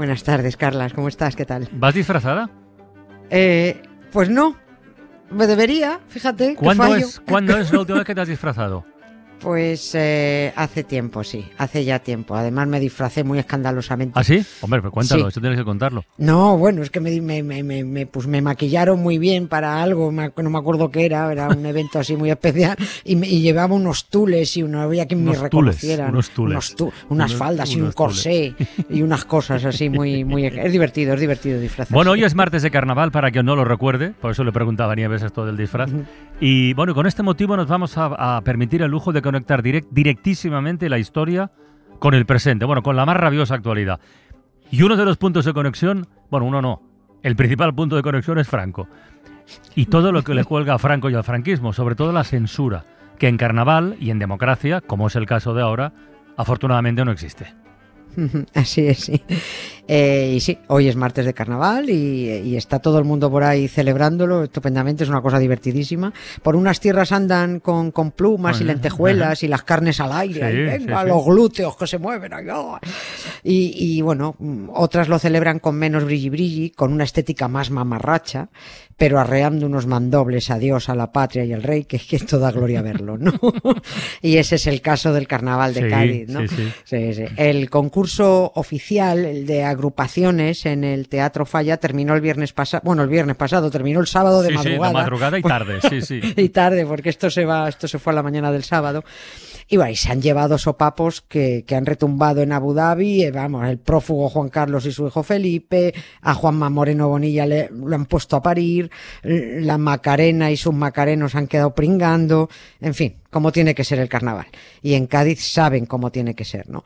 Buenas tardes, Carlas. ¿Cómo estás? ¿Qué tal? ¿Vas disfrazada? Eh, pues no. Me debería, fíjate. ¿Cuándo es, ¿Cuándo es la última vez que te has disfrazado? Pues eh, hace tiempo, sí, hace ya tiempo. Además me disfracé muy escandalosamente. ¿Ah, sí? Hombre, pues cuéntalo, eso tienes que contarlo. No, bueno, es que me, me, me, me, pues me maquillaron muy bien para algo, no me acuerdo qué era, era un evento así muy especial, y, y llevaba unos tules y no había quien me reconociera. Unos tules. unas faldas y un corsé y unas cosas así muy, muy... Es divertido, es divertido disfrazarse. Bueno, hoy es martes de carnaval, para quien no lo recuerde, por eso le preguntaba a Nieves esto del disfraz. Y bueno, con este motivo nos vamos a, a permitir el lujo de conectar directísimamente la historia con el presente, bueno, con la más rabiosa actualidad. Y uno de los puntos de conexión, bueno, uno no, el principal punto de conexión es Franco. Y todo lo que le cuelga a Franco y al franquismo, sobre todo la censura, que en carnaval y en democracia, como es el caso de ahora, afortunadamente no existe. Así es, sí. Eh, y sí, hoy es martes de carnaval y, está todo el mundo por ahí celebrándolo estupendamente, es una cosa divertidísima. Por unas tierras andan con, con plumas y lentejuelas y las carnes al aire, venga, los glúteos que se mueven. y, y, bueno, otras lo celebran con menos brilli brilli, con una estética más mamarracha, pero arreando unos mandobles a Dios, a la patria y al rey, que es que toda gloria verlo, ¿no? y ese es el caso del carnaval de Cádiz, ¿no? El concurso oficial, el de agrupaciones en el Teatro Falla terminó el viernes pasado, bueno, el viernes pasado, terminó el sábado de madrugada. Sí, de madrugada y tarde, sí, sí. y tarde, porque esto se va, esto se fue a la mañana del sábado. Y bueno, se han llevado sopapos que, que han retumbado en Abu Dhabi, eh, vamos, el prófugo Juan Carlos y su hijo Felipe, a Juanma Moreno Bonilla le, lo han puesto a parir, la Macarena y sus macarenos han quedado pringando, en fin, como tiene que ser el carnaval. Y en Cádiz saben cómo tiene que ser, ¿no?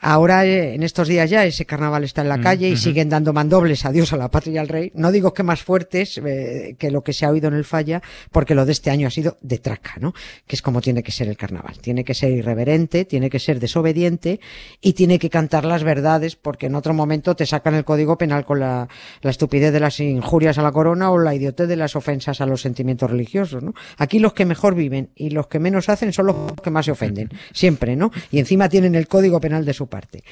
Ahora, eh, en estos días ya, ese carnaval está en la mm, calle y siguen dando mandobles adiós a la patria y al rey. No digo que más fuertes eh, que lo que se ha oído en el falla, porque lo de este año ha sido de traca, ¿no? Que es como tiene que ser el carnaval. Tiene que ser irreverente, tiene que ser desobediente y tiene que cantar las verdades, porque en otro momento te sacan el código penal con la, la estupidez de las injurias a la corona o la idiotez de las ofensas a los sentimientos religiosos, ¿no? Aquí los que mejor viven y los que menos hacen son los que más se ofenden. Siempre, ¿no? Y encima tienen el código penal de su parte.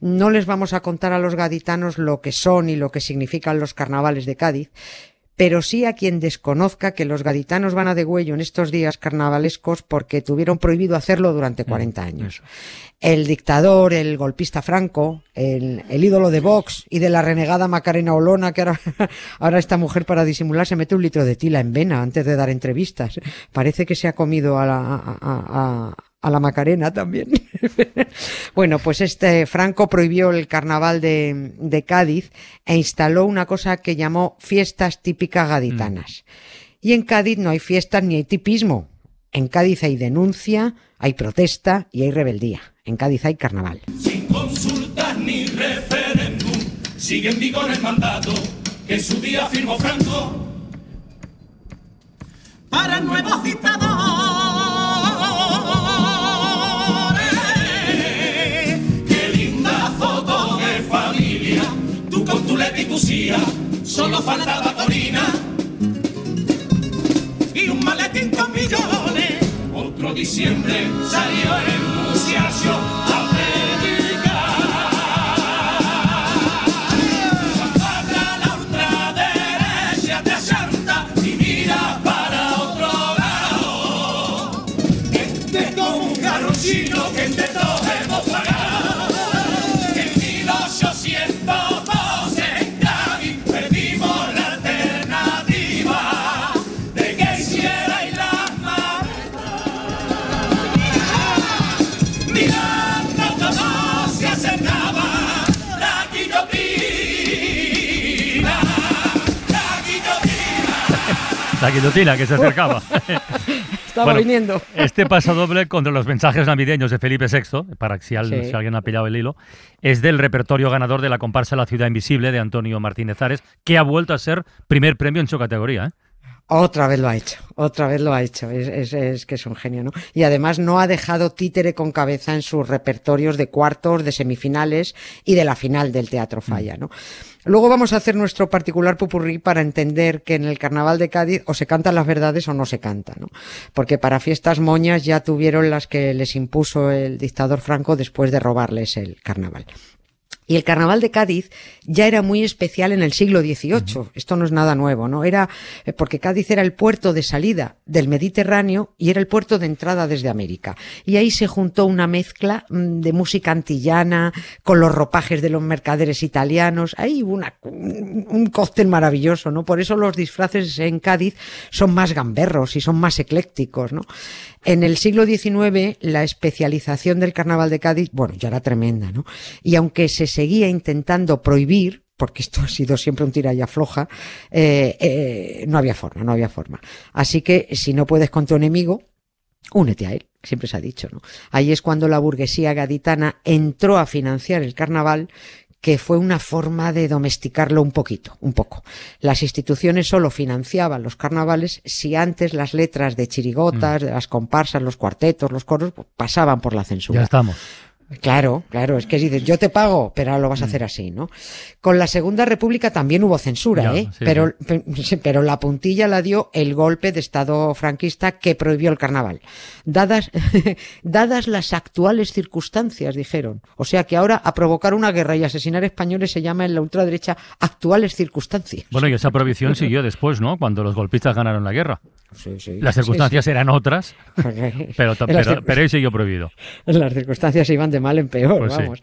No les vamos a contar a los gaditanos lo que son y lo que significan los carnavales de Cádiz, pero sí a quien desconozca que los gaditanos van a degüello en estos días carnavalescos porque tuvieron prohibido hacerlo durante 40 mm, años. El dictador, el golpista Franco, el, ídolo de Vox y de la renegada Macarena Olona, que ahora, ahora esta mujer para disimular se mete un litro de tila en vena antes de dar entrevistas. Parece que se ha comido a la, a la Macarena también. bueno, pues este Franco prohibió el carnaval de, de, Cádiz e instaló una cosa que llamó fiestas típicas gaditanas. Mm. Y en Cádiz no hay fiestas ni hay tipismo. En Cádiz hay denuncia, hay protesta y hay rebeldía. En Cádiz hay carnaval. Sin consultas ni referéndum, sigue en vigor el mandato que en su día firmó Franco para nuevos dictadores. Solo faltaba Corina y un maletín con millones. Otro diciembre salió el muchacho la guillotina. Que se acercaba. Estaba Bueno, viniendo. Este paso doble contra los mensajes navideños de Felipe VI, para que si, al- Sí. si alguien ha pillado el hilo, es del repertorio ganador de la comparsa La Ciudad Invisible de Antonio Martínez Ares, que ha vuelto a ser primer premio en su categoría. ¿eh? Otra vez lo ha hecho, otra vez lo ha hecho. Es, es- es que es un genio, ¿no? Y además no ha dejado títere con cabeza en sus repertorios de cuartos, de semifinales y de la final del Teatro Falla, ¿no? Luego vamos a hacer nuestro particular pupurrí para entender que en el Carnaval de Cádiz o se cantan las verdades o no se canta, ¿no? Porque para fiestas moñas ya tuvieron las que les impuso el dictador Franco después de robarles el carnaval. Y el carnaval de Cádiz ya era muy especial en el siglo XVIII. Esto no es nada nuevo, ¿no? Era eh, porque Cádiz era el puerto de salida del Mediterráneo y era el puerto de entrada desde América. Y ahí se juntó una mezcla mm, de música antillana con los ropajes de los mercaderes italianos. Ahí hubo una, un un cóctel maravilloso, ¿no? Por eso los disfraces en Cádiz son más gamberros y son más eclécticos, ¿no? En el siglo XIX, la especialización del carnaval de Cádiz, bueno, ya era tremenda, ¿no? Y aunque se seguía intentando prohibir, porque esto ha sido siempre un tira y afloja, eh, eh, no había forma, no había forma. Así que si no puedes con tu enemigo, únete a él, siempre se ha dicho, ¿no? Ahí es cuando la burguesía gaditana entró a financiar el carnaval que fue una forma de domesticarlo un poquito, un poco. Las instituciones solo financiaban los carnavales si antes las letras de chirigotas, de las comparsas, los cuartetos, los coros, pues, pasaban por la censura. Ya estamos. Claro, claro, es que dices, yo te pago, pero ahora lo vas a hacer así, ¿no? Con la Segunda República también hubo censura, ¿eh? sí, pero, sí, pero la puntilla la dio el golpe de Estado franquista que prohibió el carnaval. Dadas, dadas las actuales circunstancias, dijeron. O sea que ahora a provocar una guerra y asesinar españoles se llama en la ultraderecha actuales circunstancias. Bueno, y esa prohibición siguió después, ¿no? Cuando los golpistas ganaron la guerra. Sí, sí. Las Sí, circunstancias eran otras, pero, pero, pero siguió prohibido. Las circunstancias iban de mal en peor, Pues vamos.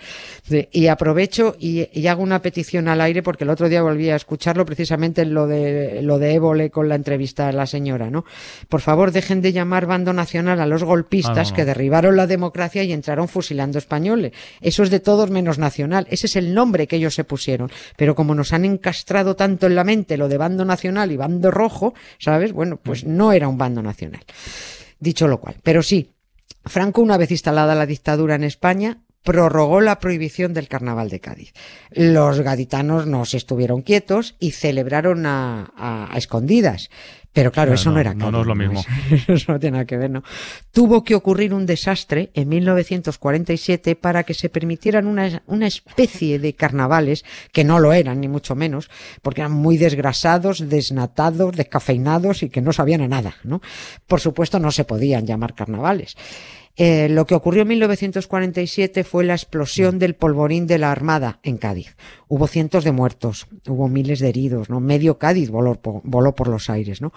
Y aprovecho y, y hago una petición al aire porque el otro día volví a escucharlo precisamente en lo de lo de Évole con la entrevista a la señora, ¿no? Por favor, dejen de llamar bando nacional a los golpistas Ah, no, no. que derribaron la democracia y entraron fusilando españoles. Eso es de todos menos nacional. Ese es el nombre que ellos se pusieron. Pero como nos han encastrado tanto en la mente lo de bando nacional y bando rojo, ¿sabes? Bueno, pues no era un bando nacional. Dicho lo cual, pero sí, Franco, una vez instalada la dictadura en España, prorrogó la prohibición del carnaval de Cádiz. Los gaditanos no se estuvieron quietos y celebraron a- a escondidas. Pero claro, Claro, eso no, no, era no, no es lo mismo. Eso, eso no tiene nada que ver, ¿no? Tuvo que ocurrir un desastre en 1947 para que se permitieran una, una especie de carnavales, que no lo eran, ni mucho menos, porque eran muy desgrasados, desnatados, descafeinados y que no sabían a nada, ¿no? Por supuesto, no se podían llamar carnavales. Eh, lo que ocurrió en 1947 fue la explosión del polvorín de la Armada en Cádiz. Hubo cientos de muertos, hubo miles de heridos, ¿no? Medio Cádiz voló, voló por los aires, ¿no?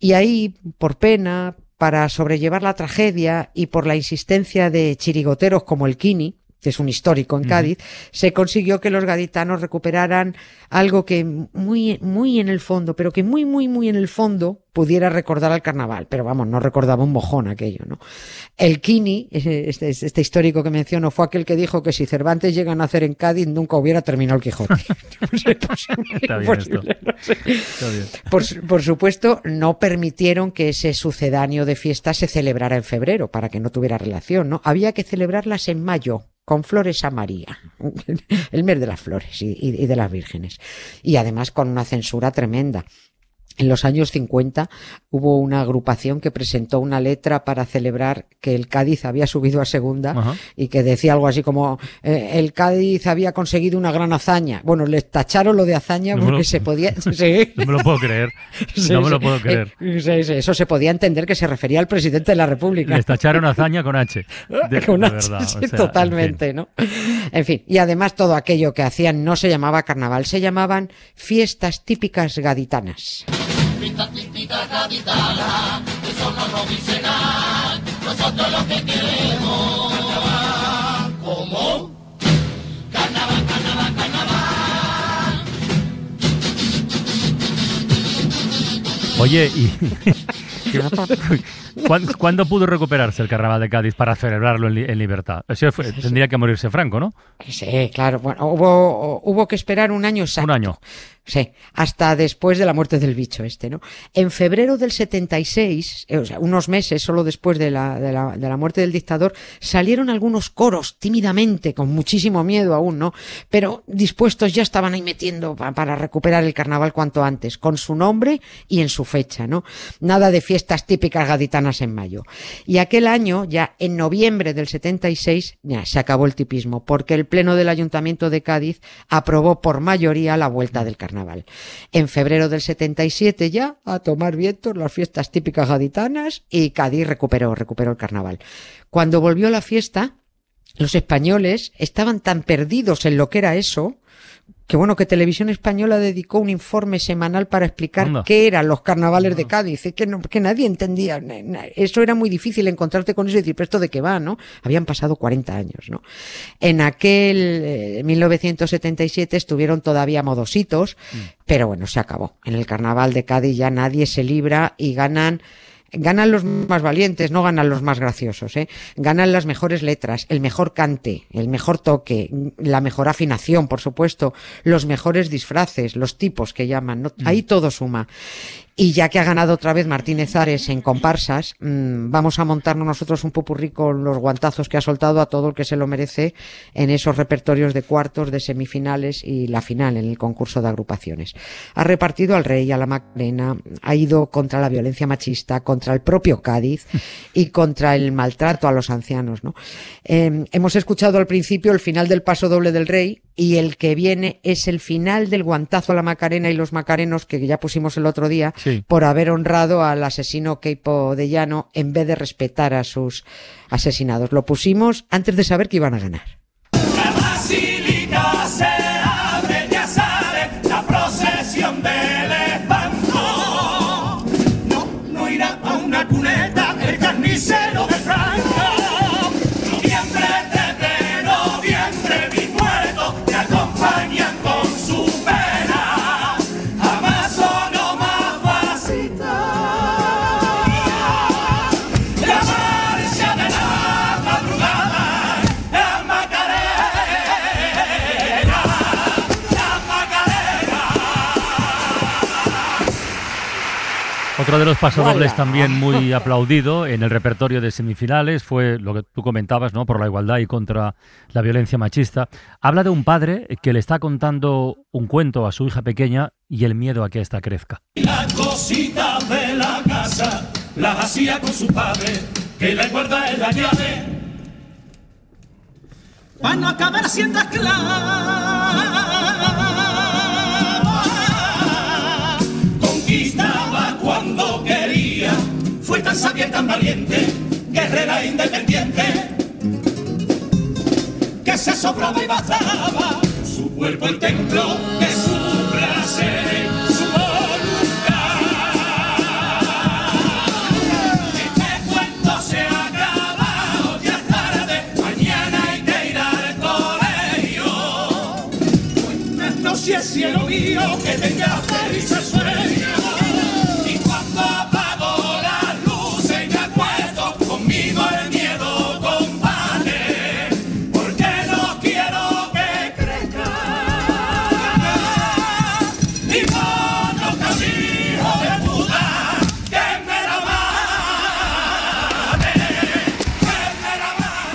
Y ahí, por pena, para sobrellevar la tragedia y por la insistencia de chirigoteros como el Kini, que es un histórico en Cádiz, se consiguió que los gaditanos recuperaran algo que muy, muy en el fondo, pero que muy, muy, muy en el fondo pudiera recordar al carnaval. Pero vamos, no recordaba un mojón aquello, ¿no? El Kini, este, este histórico que menciono, fue aquel que dijo que si Cervantes llega a nacer en Cádiz nunca hubiera terminado el Quijote. Por supuesto, no permitieron que ese sucedáneo de fiesta se celebrara en febrero para que no tuviera relación, ¿no? Había que celebrarlas en mayo, con flores a María, el mes de las flores y, y- de las vírgenes. Y además con una censura tremenda. En los años 50 hubo una agrupación que presentó una letra para celebrar que el Cádiz había subido a segunda Ajá. y que decía algo así como eh, el Cádiz había conseguido una gran hazaña. Bueno, les tacharon lo de hazaña No porque lo- se podía... sí. No me lo puedo creer. Sí, no me lo sí. puedo creer. Eso se podía entender que se refería al presidente de la República. Les tacharon hazaña con H. De, Con de H, verdad. sí, o sea, en totalmente, fin. ¿no? En fin, y además todo aquello que hacían no se llamaba carnaval, se llamaban fiestas típicas gaditanas. Oye, ¿y ¿cuándo, cuándo pudo recuperarse el carnaval de Cádiz para celebrarlo en, li- en libertad? Eso fue- tendría que morirse Franco, ¿no? Sí, claro, bueno, hubo, hubo que esperar un año exacto. Un año. Sí, hasta después de la muerte del bicho este, ¿no? En febrero del 76, eh, o sea, unos meses solo después de la, de, la, de la muerte del dictador, salieron algunos coros tímidamente, con muchísimo miedo aún, ¿no? Pero dispuestos ya estaban ahí metiendo pa- para recuperar el carnaval cuanto antes, con su nombre y en su fecha, ¿no? Nada de fiestas típicas gaditanas en mayo. Y aquel año, ya en noviembre del 76, ya se acabó el tipismo, porque el Pleno del Ayuntamiento de Cádiz aprobó por mayoría la vuelta del carnaval. En febrero del 77 ya a tomar vientos las fiestas típicas gaditanas y Cádiz recuperó, recuperó el carnaval. Cuando volvió la fiesta, los españoles estaban tan perdidos en lo que era eso, que bueno, que Televisión Española dedicó un informe semanal para explicar Anda. qué eran los carnavales de Cádiz, es que, no- que nadie entendía, eso era muy difícil encontrarte con eso y decir, pero esto de qué va, ¿no? Habían pasado 40 años, ¿no? En aquel eh, 1977 estuvieron todavía modositos, pero bueno, se acabó. En el carnaval de Cádiz ya nadie se libra y ganan Ganan los más valientes, no ganan los más graciosos, ¿eh? Ganan las mejores letras, el mejor cante, el mejor toque, la mejor afinación, por supuesto, los mejores disfraces, los tipos que llaman, ¿no? Ahí todo suma. Y ya que ha ganado otra vez Martínez Ares en comparsas, mmm, vamos a montarnos nosotros un popurrí con los guantazos que ha soltado a todo el que se lo merece en esos repertorios de cuartos, de semifinales y la final en el concurso de agrupaciones. Ha repartido al rey, a la Macarena, ha ido contra la violencia machista, contra el propio Cádiz y contra el maltrato a los ancianos, ¿no? Eh, hemos escuchado al principio el final del paso doble del rey y el que viene es el final del guantazo a la Macarena y los macarenos que ya pusimos el otro día Sí. por haber honrado al asesino Keipo de Llano en vez de respetar a sus asesinados. Lo pusimos antes de saber que iban a ganar. Otro de los pasodobles también muy aplaudido en el repertorio de semifinales fue lo que tú comentabas, ¿no? Por la igualdad y contra la violencia machista. Habla de un padre que le está contando un cuento a su hija pequeña y el miedo a que ésta crezca. La cosita de la casa la hacía con su padre, que la guarda en la llave. Para no acabar siendo esclava. Su cuerpo el templo de su placer, su voluntad. Este cuento se ha acabado, ya tarde, mañana hay que ir al si es cielo mío que.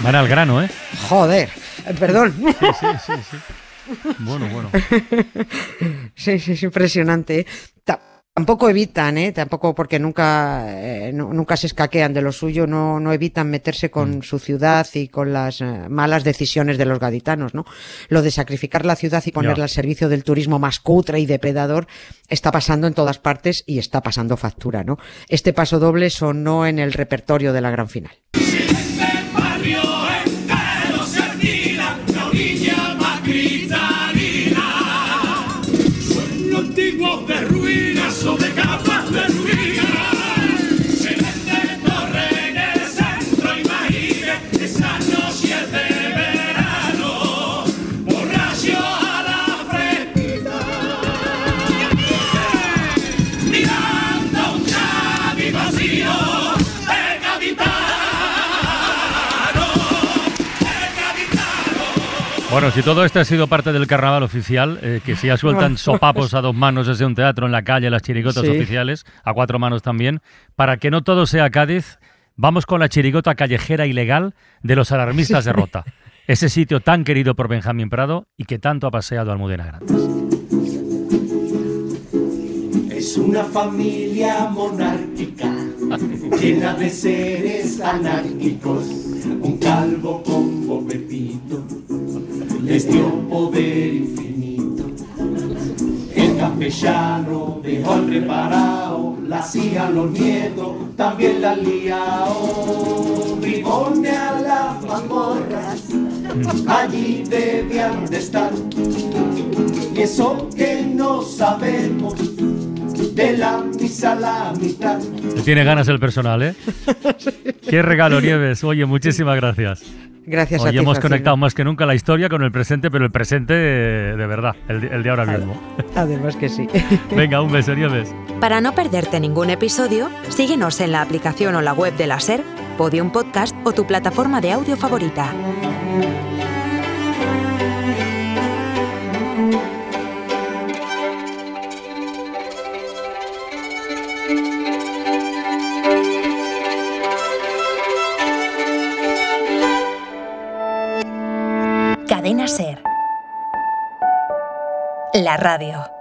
Van al grano, ¿eh? Joder, eh, perdón. Sí, sí, sí. Bueno, bueno. Sí, sí, es impresionante. ¿eh? Ta- Tampoco evitan, ¿eh? Tampoco porque nunca, eh, no- nunca se escaquean de lo suyo, no, no evitan meterse con su ciudad y con las eh, malas decisiones de los gaditanos, ¿no? Lo de sacrificar la ciudad y ponerla al servicio del turismo más cutre y depredador está pasando en todas partes y está pasando factura, ¿no? Este paso doble sonó en el repertorio de la gran final. Sueño antiguo de ruinas o de capas de ruinas. Bueno, si todo esto ha sido parte del carnaval oficial, eh, que si ya sueltan sopapos a dos manos desde un teatro en la calle, las chirigotas Sí. oficiales, a cuatro manos también, para que no todo sea Cádiz, vamos con la chirigota callejera ilegal de los alarmistas de Rota. Ese sitio tan querido por Benjamín Prado y que tanto ha paseado Almudena Grandes. Es una familia monárquica, llena de seres anárquicos. Un calvo con bofetito les dio poder infinito. El campechano dejó al preparado, la hacía los nietos, también la han liado. Bribone a las mazmorras, allí debían de estar. Y eso que no sabemos de la misa a la mitad. Tiene ganas el personal, ¿eh? Qué regalo, Nieves. Oye, muchísimas gracias. Gracias a Hoy ti. hemos conectado más que nunca la historia con el presente, pero el presente de verdad, el de, el de ahora mismo. Además que sí. Venga, un beso, Nieves. Para no perderte ningún episodio, síguenos en la aplicación o la web de la SER, Podium Podcast o tu plataforma de audio favorita. La radio.